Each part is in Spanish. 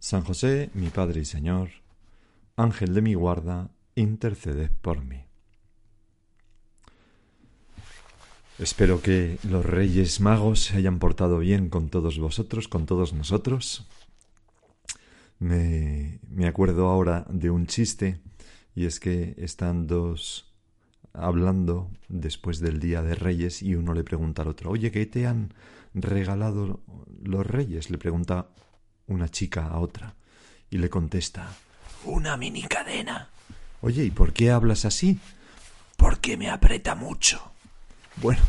San José, mi Padre y Señor, Ángel de mi guarda, interceded por mí. Espero que los Reyes Magos se hayan portado bien con todos vosotros, con todos nosotros. Me, me acuerdo ahora de un chiste, y es que están dos hablando después del Día de Reyes y uno le pregunta al otro, oye, ¿qué te han regalado los Reyes? Le pregunta una chica a otra y le contesta Una mini cadena. Oye, ¿y por qué hablas así? Porque me aprieta mucho. Bueno,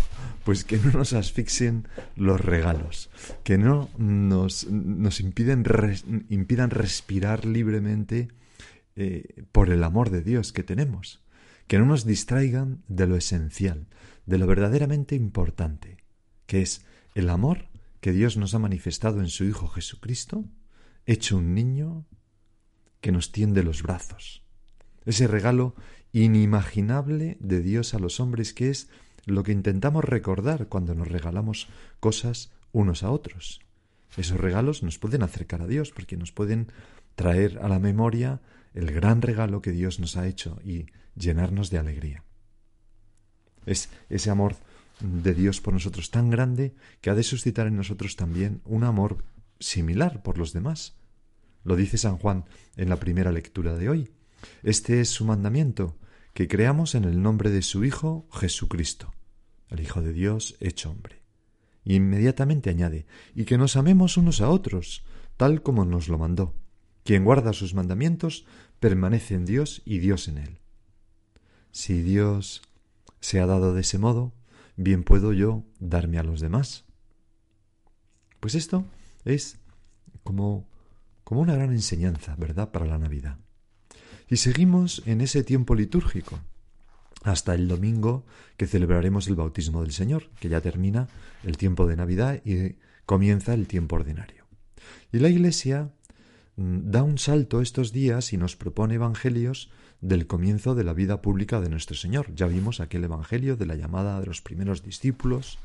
pues que no nos asfixien los regalos, que no nos, nos impiden impidan respirar libremente eh, por el amor de Dios que tenemos, que no nos distraigan de lo esencial, de lo verdaderamente importante, que es el amor que Dios nos ha manifestado en su Hijo Jesucristo, hecho un niño que nos tiende los brazos. Ese regalo inimaginable de Dios a los hombres que es lo que intentamos recordar cuando nos regalamos cosas unos a otros. Esos regalos nos pueden acercar a Dios porque nos pueden traer a la memoria el gran regalo que Dios nos ha hecho y llenarnos de alegría. Es ese amor de Dios por nosotros tan grande que ha de suscitar en nosotros también un amor similar por los demás. Lo dice San Juan en la primera lectura de hoy. Este es su mandamiento, que creamos en el nombre de su Hijo Jesucristo, el Hijo de Dios hecho hombre. Inmediatamente añade, y que nos amemos unos a otros, tal como nos lo mandó. Quien guarda sus mandamientos permanece en Dios y Dios en él. Si Dios se ha dado de ese modo, bien puedo yo darme a los demás. Pues esto es como, como una gran enseñanza, ¿verdad?, para la Navidad. Y seguimos en ese tiempo litúrgico, hasta el domingo que celebraremos el bautismo del Señor, que ya termina el tiempo de Navidad y comienza el tiempo ordinario. Y la Iglesia mm, da un salto estos días y nos propone evangelios del comienzo de la vida pública de nuestro Señor. Ya vimos aquel Evangelio de la llamada de los primeros discípulos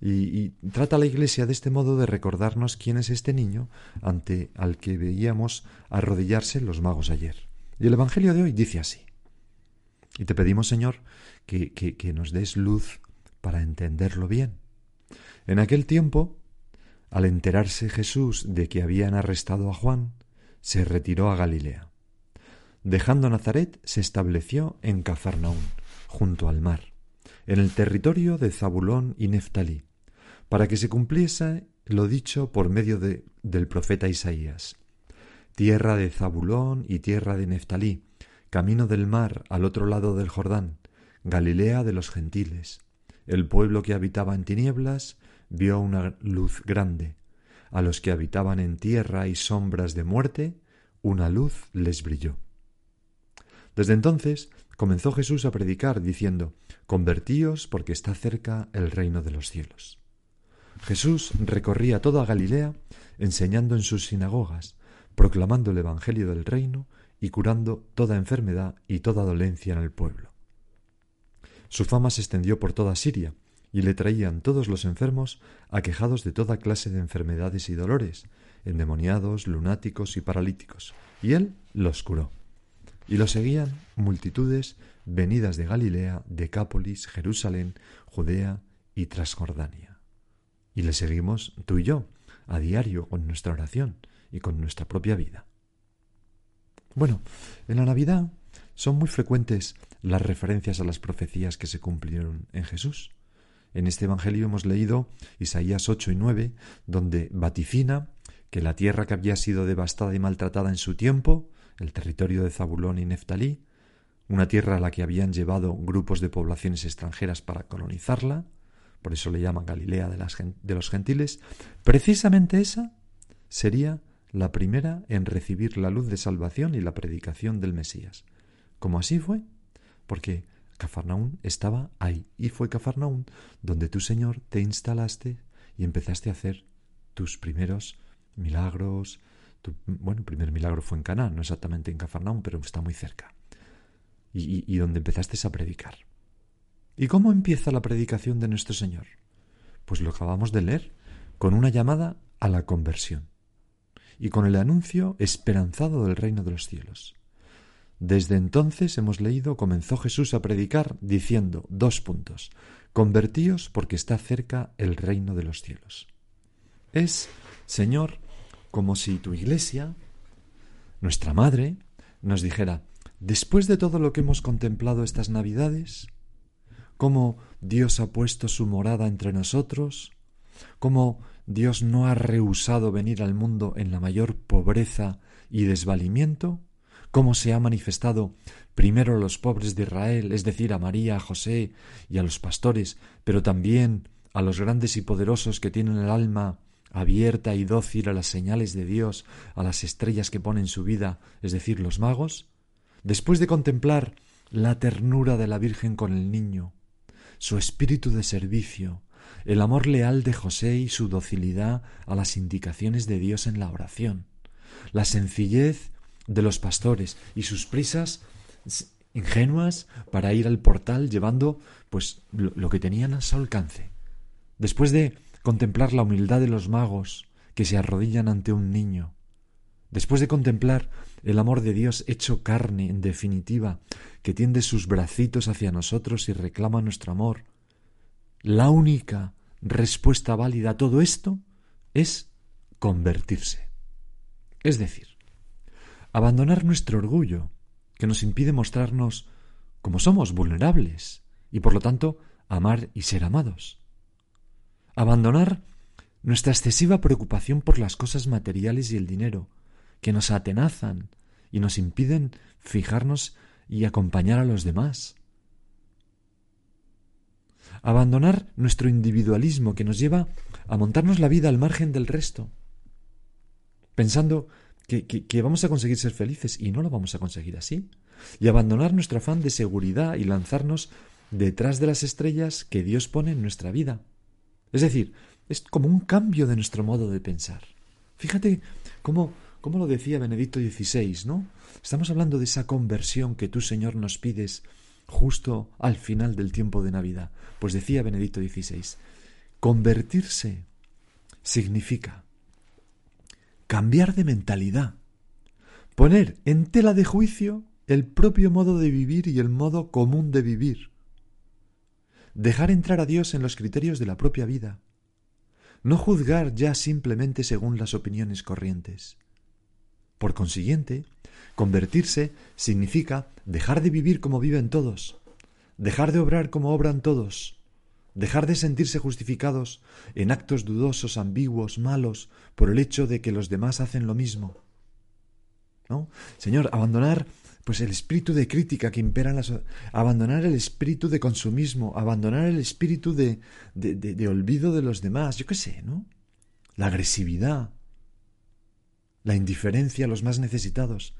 y, trata la Iglesia de este modo de recordarnos quién es este niño ante al que veíamos arrodillarse los magos ayer. Y el Evangelio de hoy dice así. Y te pedimos, Señor, que, que, que nos des luz para entenderlo bien. En aquel tiempo, al enterarse Jesús de que habían arrestado a Juan, se retiró a Galilea Dejando Nazaret, se estableció en Cafarnaún, junto al mar, en el territorio de Zabulón y Neftalí, para que se cumpliese lo dicho por medio de, del profeta Isaías. Tierra de Zabulón y tierra de Neftalí, camino del mar al otro lado del Jordán, Galilea de los gentiles. El pueblo que habitaba en tinieblas vio una luz grande. A los que habitaban en tierra y sombras de muerte, una luz les brilló. Desde entonces comenzó Jesús a predicar diciendo, Convertíos porque está cerca el reino de los cielos. Jesús recorría toda Galilea, enseñando en sus sinagogas, proclamando el Evangelio del reino y curando toda enfermedad y toda dolencia en el pueblo. Su fama se extendió por toda Siria, y le traían todos los enfermos aquejados de toda clase de enfermedades y dolores, endemoniados, lunáticos y paralíticos, y él los curó. Y lo seguían multitudes venidas de Galilea, Decápolis, Jerusalén, Judea y Transjordania. Y le seguimos tú y yo, a diario, con nuestra oración y con nuestra propia vida. Bueno, en la Navidad son muy frecuentes las referencias a las profecías que se cumplieron en Jesús. En este Evangelio hemos leído Isaías 8 y 9, donde vaticina que la tierra que había sido devastada y maltratada en su tiempo el territorio de Zabulón y Neftalí, una tierra a la que habían llevado grupos de poblaciones extranjeras para colonizarla, por eso le llaman Galilea de, los gentiles, precisamente esa sería la primera en recibir la luz de salvación y la predicación del Mesías. Como así fue, porque Cafarnaún estaba ahí y fue Cafarnaún donde tu Señor te instalaste y empezaste a hacer tus primeros milagros. Bueno, el primer milagro fue en Caná, no exactamente en Cafarnaún, pero está muy cerca. Y, y donde empezaste a predicar. ¿Y cómo empieza la predicación de nuestro Señor? Pues lo acabamos de leer, con una llamada a la conversión y con el anuncio esperanzado del reino de los cielos. Desde entonces hemos leído comenzó Jesús a predicar diciendo dos puntos convertíos porque está cerca el reino de los cielos. Es, Señor, como si tu iglesia, nuestra madre, nos dijera, después de todo lo que hemos contemplado estas Navidades, cómo Dios ha puesto su morada entre nosotros, cómo Dios no ha rehusado venir al mundo en la mayor pobreza y desvalimiento, cómo se ha manifestado primero a los pobres de Israel, es decir, a María, a José y a los pastores, pero también a los grandes y poderosos que tienen el alma abierta y dócil a las señales de Dios, a las estrellas que ponen su vida, es decir, los magos, después de contemplar la ternura de la Virgen con el niño, su espíritu de servicio, el amor leal de José y su docilidad a las indicaciones de Dios en la oración, la sencillez de los pastores y sus prisas ingenuas para ir al portal llevando pues lo, que tenían a su alcance. Después de contemplar la humildad de los magos que se arrodillan ante un niño, después de contemplar el amor de Dios hecho carne, en definitiva, que tiende sus bracitos hacia nosotros y reclama nuestro amor, la única respuesta válida a todo esto es convertirse. Es decir, abandonar nuestro orgullo, que nos impide mostrarnos como somos vulnerables y por lo tanto amar y ser amados. Abandonar nuestra excesiva preocupación por las cosas materiales y el dinero, que nos atenazan y nos impiden fijarnos y acompañar a los demás abandonar nuestro individualismo que nos lleva a montarnos la vida al margen del resto, pensando que, que, vamos a conseguir ser felices y no lo vamos a conseguir así, y abandonar nuestro afán de seguridad y lanzarnos detrás de las estrellas que Dios pone en nuestra vida. Es decir, es como un cambio de nuestro modo de pensar. Fíjate cómo, cómo lo decía Benedicto XVI, ¿no? Estamos hablando de esa conversión que tú, Señor, nos pides justo al final del tiempo de Navidad. Pues decía Benedicto XVI, convertirse significa cambiar de mentalidad, poner en tela de juicio el propio modo de vivir y el modo común de vivir, dejar entrar a Dios en los criterios de la propia vida, no juzgar ya simplemente según las opiniones corrientes. Por consiguiente, Convertirse significa dejar de vivir como viven todos, dejar de obrar como obran todos, dejar de sentirse justificados en actos dudosos, ambiguos, malos, por el hecho de que los demás hacen lo mismo. ¿No? Señor, abandonar pues el espíritu de crítica que impera en la abandonar el espíritu de consumismo, abandonar el espíritu de, de, de olvido de los demás, yo qué sé, ¿no? La agresividad, la indiferencia a los más necesitados,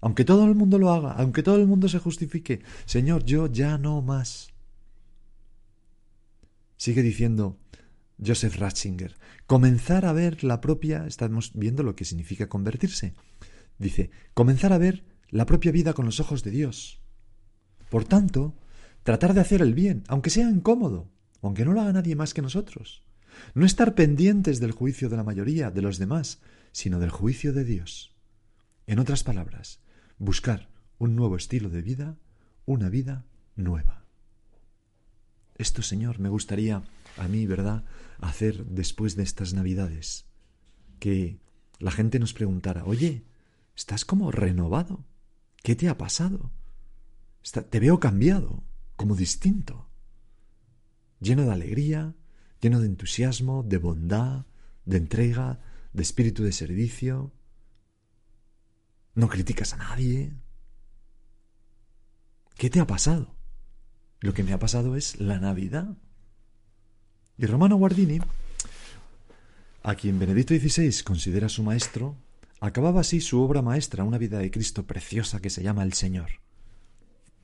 aunque todo el mundo lo haga, aunque todo el mundo se justifique, Señor, yo ya no más. Sigue diciendo Joseph Ratzinger, comenzar a ver la propia, estamos viendo lo que significa convertirse. Dice, comenzar a ver la propia vida con los ojos de Dios. Por tanto, tratar de hacer el bien, aunque sea incómodo, aunque no lo haga nadie más que nosotros. No estar pendientes del juicio de la mayoría, de los demás, sino del juicio de Dios. En otras palabras, buscar un nuevo estilo de vida, una vida nueva. Esto, Señor, me gustaría a mí, ¿verdad?, hacer después de estas Navidades. Que la gente nos preguntara, oye, estás como renovado. ¿Qué te ha pasado? te veo cambiado, como distinto. Lleno de alegría, lleno de entusiasmo, de bondad, de entrega, de espíritu de servicio, no criticas a nadie. ¿Qué te ha pasado? Lo que me ha pasado es la Navidad. Y Romano Guardini a quien Benedicto XVI considera su maestro, acababa así su obra maestra, una vida de Cristo preciosa que se llama El Señor.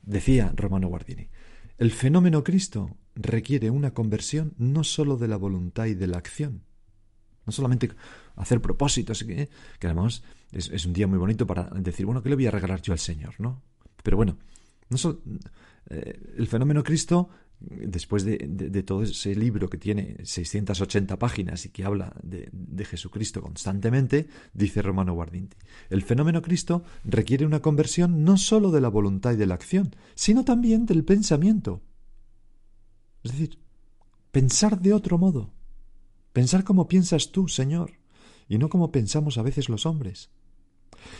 Decía Romano Guardini, el fenómeno Cristo requiere una conversión no sólo de la voluntad y de la acción, no solamente hacer propósitos, que, que además es, un día muy bonito para decir, bueno, ¿qué le voy a regalar yo al Señor? ¿no? Pero bueno, no solo, eh, el fenómeno Cristo, después de, todo ese libro que tiene 680 páginas y que habla de, de Jesucristo constantemente, dice Romano Guardinti, el fenómeno Cristo requiere una conversión no sólo de la voluntad y de la acción, sino también del pensamiento. Es decir, pensar de otro modo Pensar como piensas tú, Señor, y no como pensamos a veces los hombres.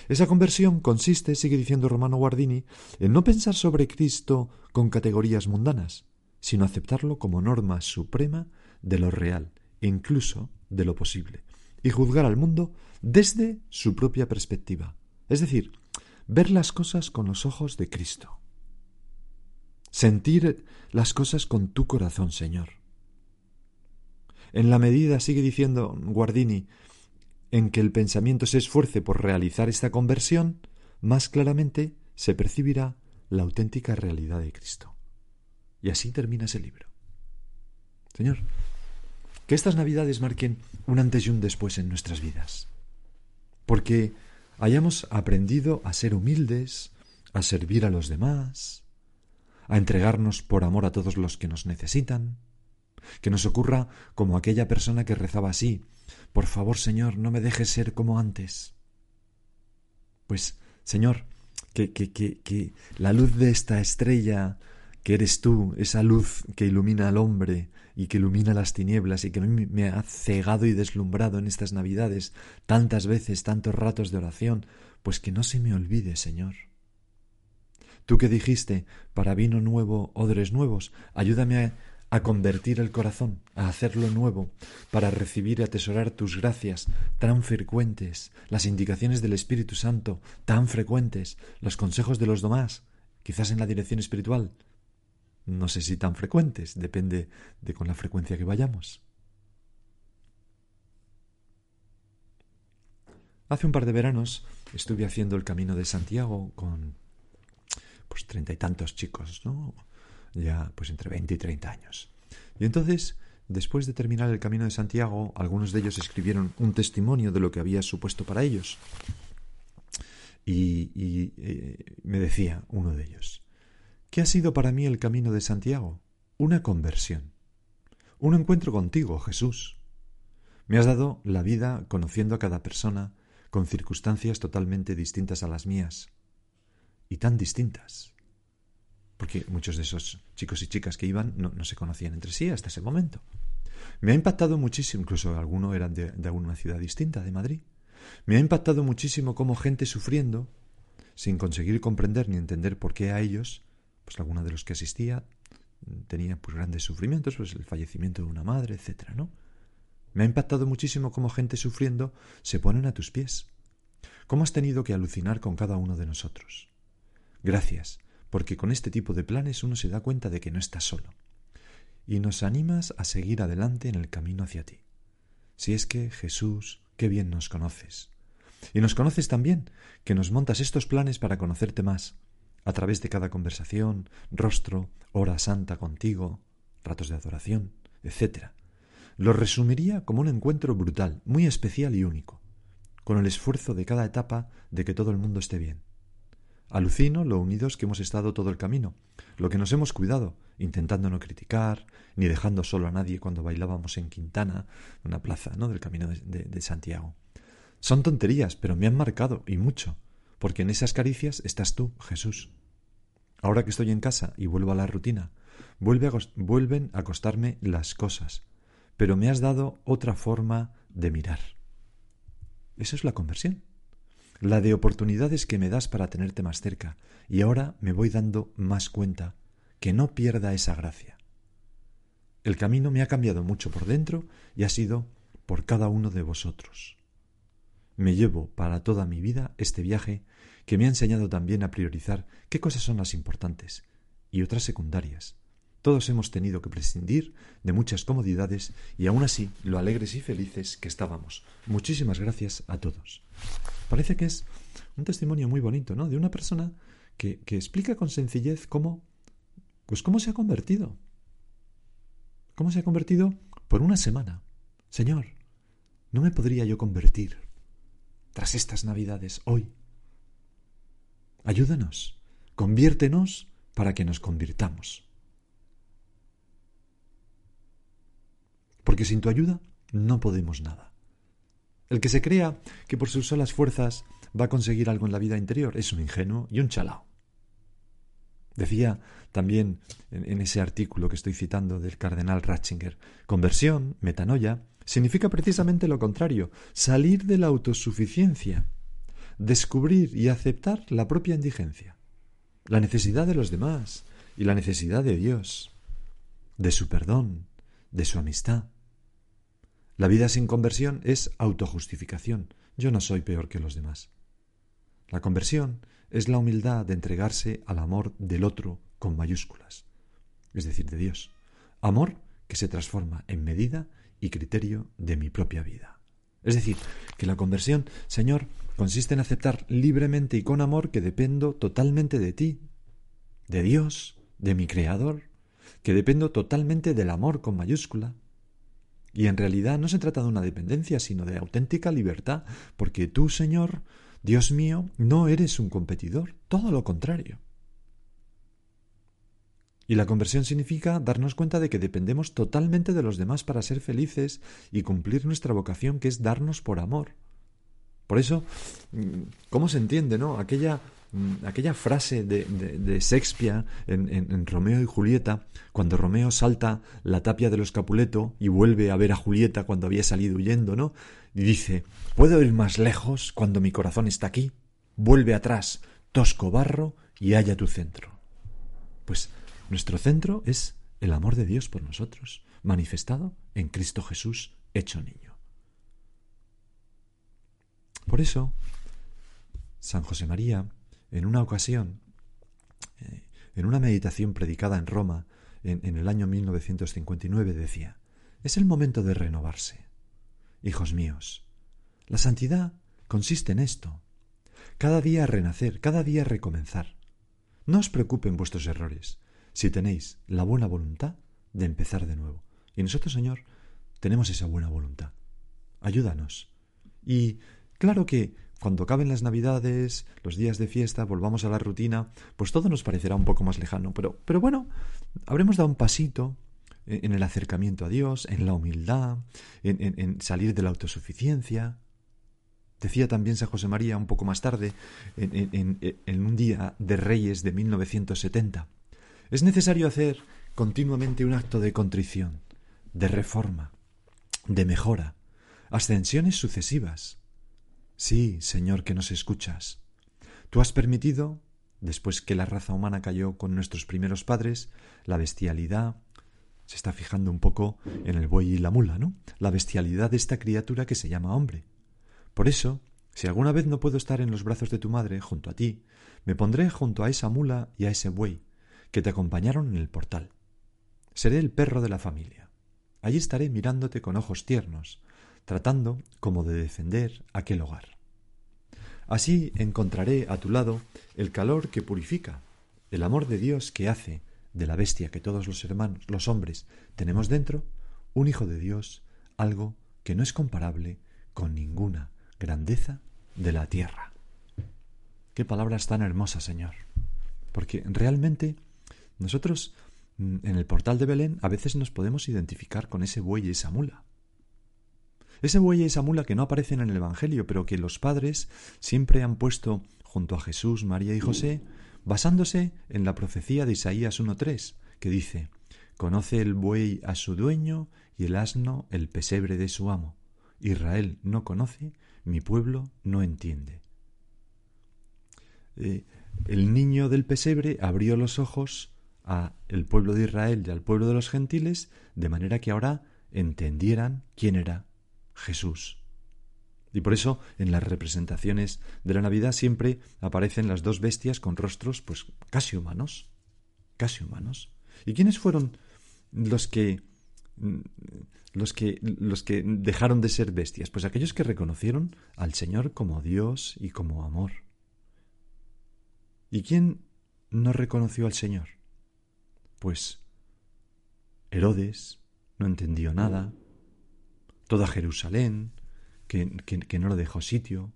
Esa conversión consiste, sigue diciendo Romano Guardini, en no pensar sobre Cristo con categorías mundanas, sino aceptarlo como norma suprema de lo real incluso de lo posible, y juzgar al mundo desde su propia perspectiva, es decir, ver las cosas con los ojos de Cristo. Sentir las cosas con tu corazón, Señor. En la medida, sigue diciendo Guardini, en que el pensamiento se esfuerce por realizar esta conversión, más claramente se percibirá la auténtica realidad de Cristo. Y así termina ese libro. Señor, que estas Navidades marquen un antes y un después en nuestras vidas. Porque hayamos aprendido a ser humildes, a servir a los demás, a entregarnos por amor a todos los que nos necesitan, que nos ocurra como aquella persona que rezaba así, por favor, Señor, no me dejes ser como antes. Pues, Señor, que, que, que, que la luz de esta estrella que eres tú, esa luz que ilumina al hombre y que ilumina las tinieblas y que me ha cegado y deslumbrado en estas Navidades tantas veces, tantos ratos de oración, pues que no se me olvide, Señor. Tú que dijiste, para vino nuevo, odres nuevos, ayúdame a, a convertir el corazón, a hacerlo nuevo, para recibir y atesorar tus gracias tan frecuentes, las indicaciones del Espíritu Santo tan frecuentes, los consejos de los demás, quizás en la dirección espiritual, no sé si tan frecuentes, depende de con la frecuencia que vayamos. Hace un par de veranos estuve haciendo el camino de Santiago con pues treinta y tantos chicos, ¿no? ya pues entre 20 y 30 años. Y entonces, después de terminar el camino de Santiago, algunos de ellos escribieron un testimonio de lo que había supuesto para ellos. Y, eh, me decía uno de ellos, ¿qué ha sido para mí el camino de Santiago? Una conversión. Un encuentro contigo, Jesús. Me has dado la vida conociendo a cada persona con circunstancias totalmente distintas a las mías. Y tan distintas porque muchos de esos chicos y chicas que iban no, se conocían entre sí hasta ese momento. Me ha impactado muchísimo, incluso algunos eran de, de alguna ciudad distinta, de Madrid. Me ha impactado muchísimo cómo gente sufriendo, sin conseguir comprender ni entender por qué a ellos, pues alguno de los que asistía tenía pues grandes sufrimientos, pues el fallecimiento de una madre, etcétera, ¿no? Me ha impactado muchísimo cómo gente sufriendo se ponen a tus pies. ¿Cómo has tenido que alucinar con cada uno de nosotros? Gracias, porque con este tipo de planes uno se da cuenta de que no está solo. Y nos animas a seguir adelante en el camino hacia ti. Si es que, Jesús, qué bien nos conoces. Y nos conoces también, que nos montas estos planes para conocerte más, a través de cada conversación, rostro, hora santa contigo, ratos de adoración, etc. Lo resumiría como un encuentro brutal, muy especial y único, con el esfuerzo de cada etapa de que todo el mundo esté bien. Alucino lo unidos que hemos estado todo el camino, lo que nos hemos cuidado, intentando no criticar, ni dejando solo a nadie cuando bailábamos en Quintana, una plaza ¿no? del camino de, de Santiago. Son tonterías, pero me han marcado, y mucho, porque en esas caricias estás tú, Jesús. Ahora que estoy en casa y vuelvo a la rutina, vuelven a costarme las cosas, pero me has dado otra forma de mirar. Eso es la conversión la de oportunidades que me das para tenerte más cerca, y ahora me voy dando más cuenta que no pierda esa gracia. El camino me ha cambiado mucho por dentro y ha sido por cada uno de vosotros. Me llevo para toda mi vida este viaje que me ha enseñado también a priorizar qué cosas son las importantes y otras secundarias, Todos hemos tenido que prescindir de muchas comodidades y aún así lo alegres y felices que estábamos. Muchísimas gracias a todos. Parece que es un testimonio muy bonito, ¿no? De una persona que, que explica con sencillez cómo, pues cómo se ha convertido. ¿Cómo se ha convertido? Por una semana. Señor, ¿no me podría yo convertir tras estas Navidades hoy? Ayúdanos, conviértenos para que nos convirtamos. Porque sin tu ayuda no podemos nada. El que se crea que por sus solas fuerzas va a conseguir algo en la vida interior es un ingenuo y un chalao. Decía también en, ese artículo que estoy citando del cardenal Ratzinger, conversión, metanoia, significa precisamente lo contrario, salir de la autosuficiencia, descubrir y aceptar la propia indigencia, la necesidad de los demás y la necesidad de Dios, de su perdón, de su amistad. La vida sin conversión es autojustificación. Yo no soy peor que los demás. La conversión es la humildad de entregarse al amor del otro con mayúsculas, es decir, de Dios. Amor que se transforma en medida y criterio de mi propia vida. Es decir, que la conversión, Señor, consiste en aceptar libremente y con amor que dependo totalmente de ti, de Dios, de mi Creador, que dependo totalmente del amor con mayúscula. Y en realidad no se trata de una dependencia, sino de auténtica libertad, porque tú, Señor, Dios mío, no eres un competidor, todo lo contrario. Y la conversión significa darnos cuenta de que dependemos totalmente de los demás para ser felices y cumplir nuestra vocación, que es darnos por amor. Por eso, mm, ¿cómo se entiende, no? Aquella, mm, aquella frase de, de, Shakespeare en, en, Romeo y Julieta, cuando Romeo salta la tapia de los Capuleto y vuelve a ver a Julieta cuando había salido huyendo, ¿no? Y dice, ¿puedo ir más lejos cuando mi corazón está aquí? Vuelve atrás, tosco barro, y halla tu centro. Pues nuestro centro es el amor de Dios por nosotros, manifestado en Cristo Jesús hecho niño. Por eso, San José María, en una ocasión, eh, en una meditación predicada en Roma en, en el año 1959, decía, es el momento de renovarse. Hijos míos, la santidad consiste en esto. Cada día renacer, cada día recomenzar. No os preocupen vuestros errores, si tenéis la buena voluntad de empezar de nuevo. Y nosotros, Señor, tenemos esa buena voluntad. Ayúdanos. Y claro que cuando acaben las Navidades, los días de fiesta, volvamos a la rutina, pues todo nos parecerá un poco más lejano. Pero, pero bueno, habremos dado un pasito en el acercamiento a Dios, en la humildad, en, salir de la autosuficiencia. Decía también San José María un poco más tarde, en, en un día de Reyes de 1970. Es necesario hacer continuamente un acto de contrición, de reforma, de mejora, ascensiones sucesivas. Sí, Señor, que nos escuchas. Tú has permitido, después que la raza humana cayó con nuestros primeros padres, la bestialidad, se está fijando un poco en el buey y la mula, ¿no? La bestialidad de esta criatura que se llama hombre. Por eso, si alguna vez no puedo estar en los brazos de tu madre, junto a ti, me pondré junto a esa mula y a ese buey, que te acompañaron en el portal. Seré el perro de la familia. Allí estaré mirándote con ojos tiernos, tratando como de defender aquel hogar. Así encontraré a tu lado el calor que purifica, el amor de Dios que hace de la bestia que todos los hermanos, los hombres, tenemos dentro, un hijo de Dios, algo que no es comparable con ninguna grandeza de la tierra. Qué palabras tan hermosas, Señor. Porque realmente nosotros mm, en el portal de Belén a veces nos podemos identificar con ese buey y esa mula. Ese buey y esa mula que no aparecen en el Evangelio, pero que los padres siempre han puesto junto a Jesús, María y José, basándose en la profecía de Isaías 1.3, que dice, Conoce el buey a su dueño y el asno el pesebre de su amo. Israel no conoce, mi pueblo no entiende. Eh, el niño del pesebre abrió los ojos a el pueblo de Israel y al pueblo de los gentiles, de manera que ahora entendieran quién era Jesús. Y por eso en las representaciones de la Navidad siempre aparecen las dos bestias con rostros pues casi humanos, casi humanos. ¿Y quiénes fueron los que los que los que dejaron de ser bestias? Pues aquellos que reconocieron al Señor como Dios y como amor. ¿Y quién no reconoció al Señor? Pues Herodes no entendió nada, toda Jerusalén, que, que, no lo dejó sitio,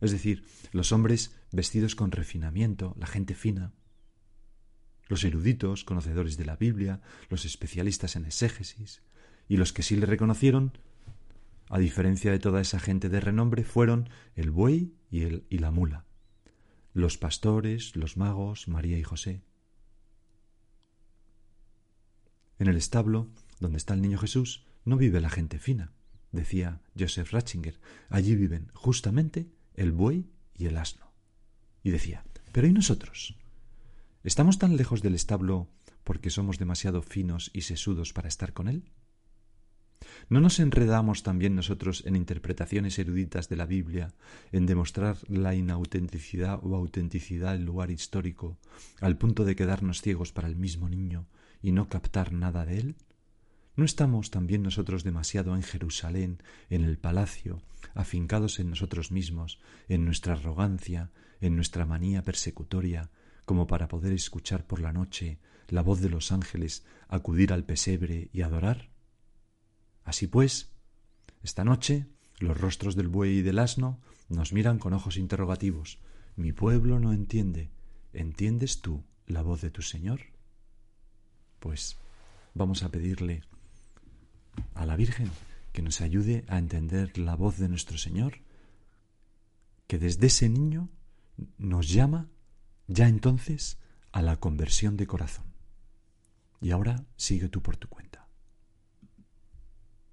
es decir, los hombres vestidos con refinamiento, la gente fina, los eruditos, conocedores de la Biblia, los especialistas en exégesis, y los que sí le reconocieron, a diferencia de toda esa gente de renombre, fueron el buey y, el, y la mula, los pastores, los magos, María y José. En el establo, donde está el niño Jesús, no vive la gente fina, decía Joseph Ratzinger. Allí viven justamente el buey y el asno. Y decía, pero ¿y nosotros? ¿Estamos tan lejos del establo porque somos demasiado finos y sesudos para estar con él? ¿No nos enredamos también nosotros en interpretaciones eruditas de la Biblia, en demostrar la inautenticidad o autenticidad del lugar histórico, al punto de quedarnos ciegos para el mismo niño y no captar nada de él? ¿No estamos también nosotros demasiado en Jerusalén, en el palacio, afincados en nosotros mismos, en nuestra arrogancia, en nuestra manía persecutoria, como para poder escuchar por la noche la voz de los ángeles, acudir al pesebre y adorar? Así pues, esta noche los rostros del buey y del asno nos miran con ojos interrogativos. Mi pueblo no entiende. ¿Entiendes tú la voz de tu Señor? Pues vamos a pedirle a la Virgen que nos ayude a entender la voz de nuestro Señor, que desde ese niño nos llama ya entonces a la conversión de corazón. Y ahora sigue tú por tu cuenta.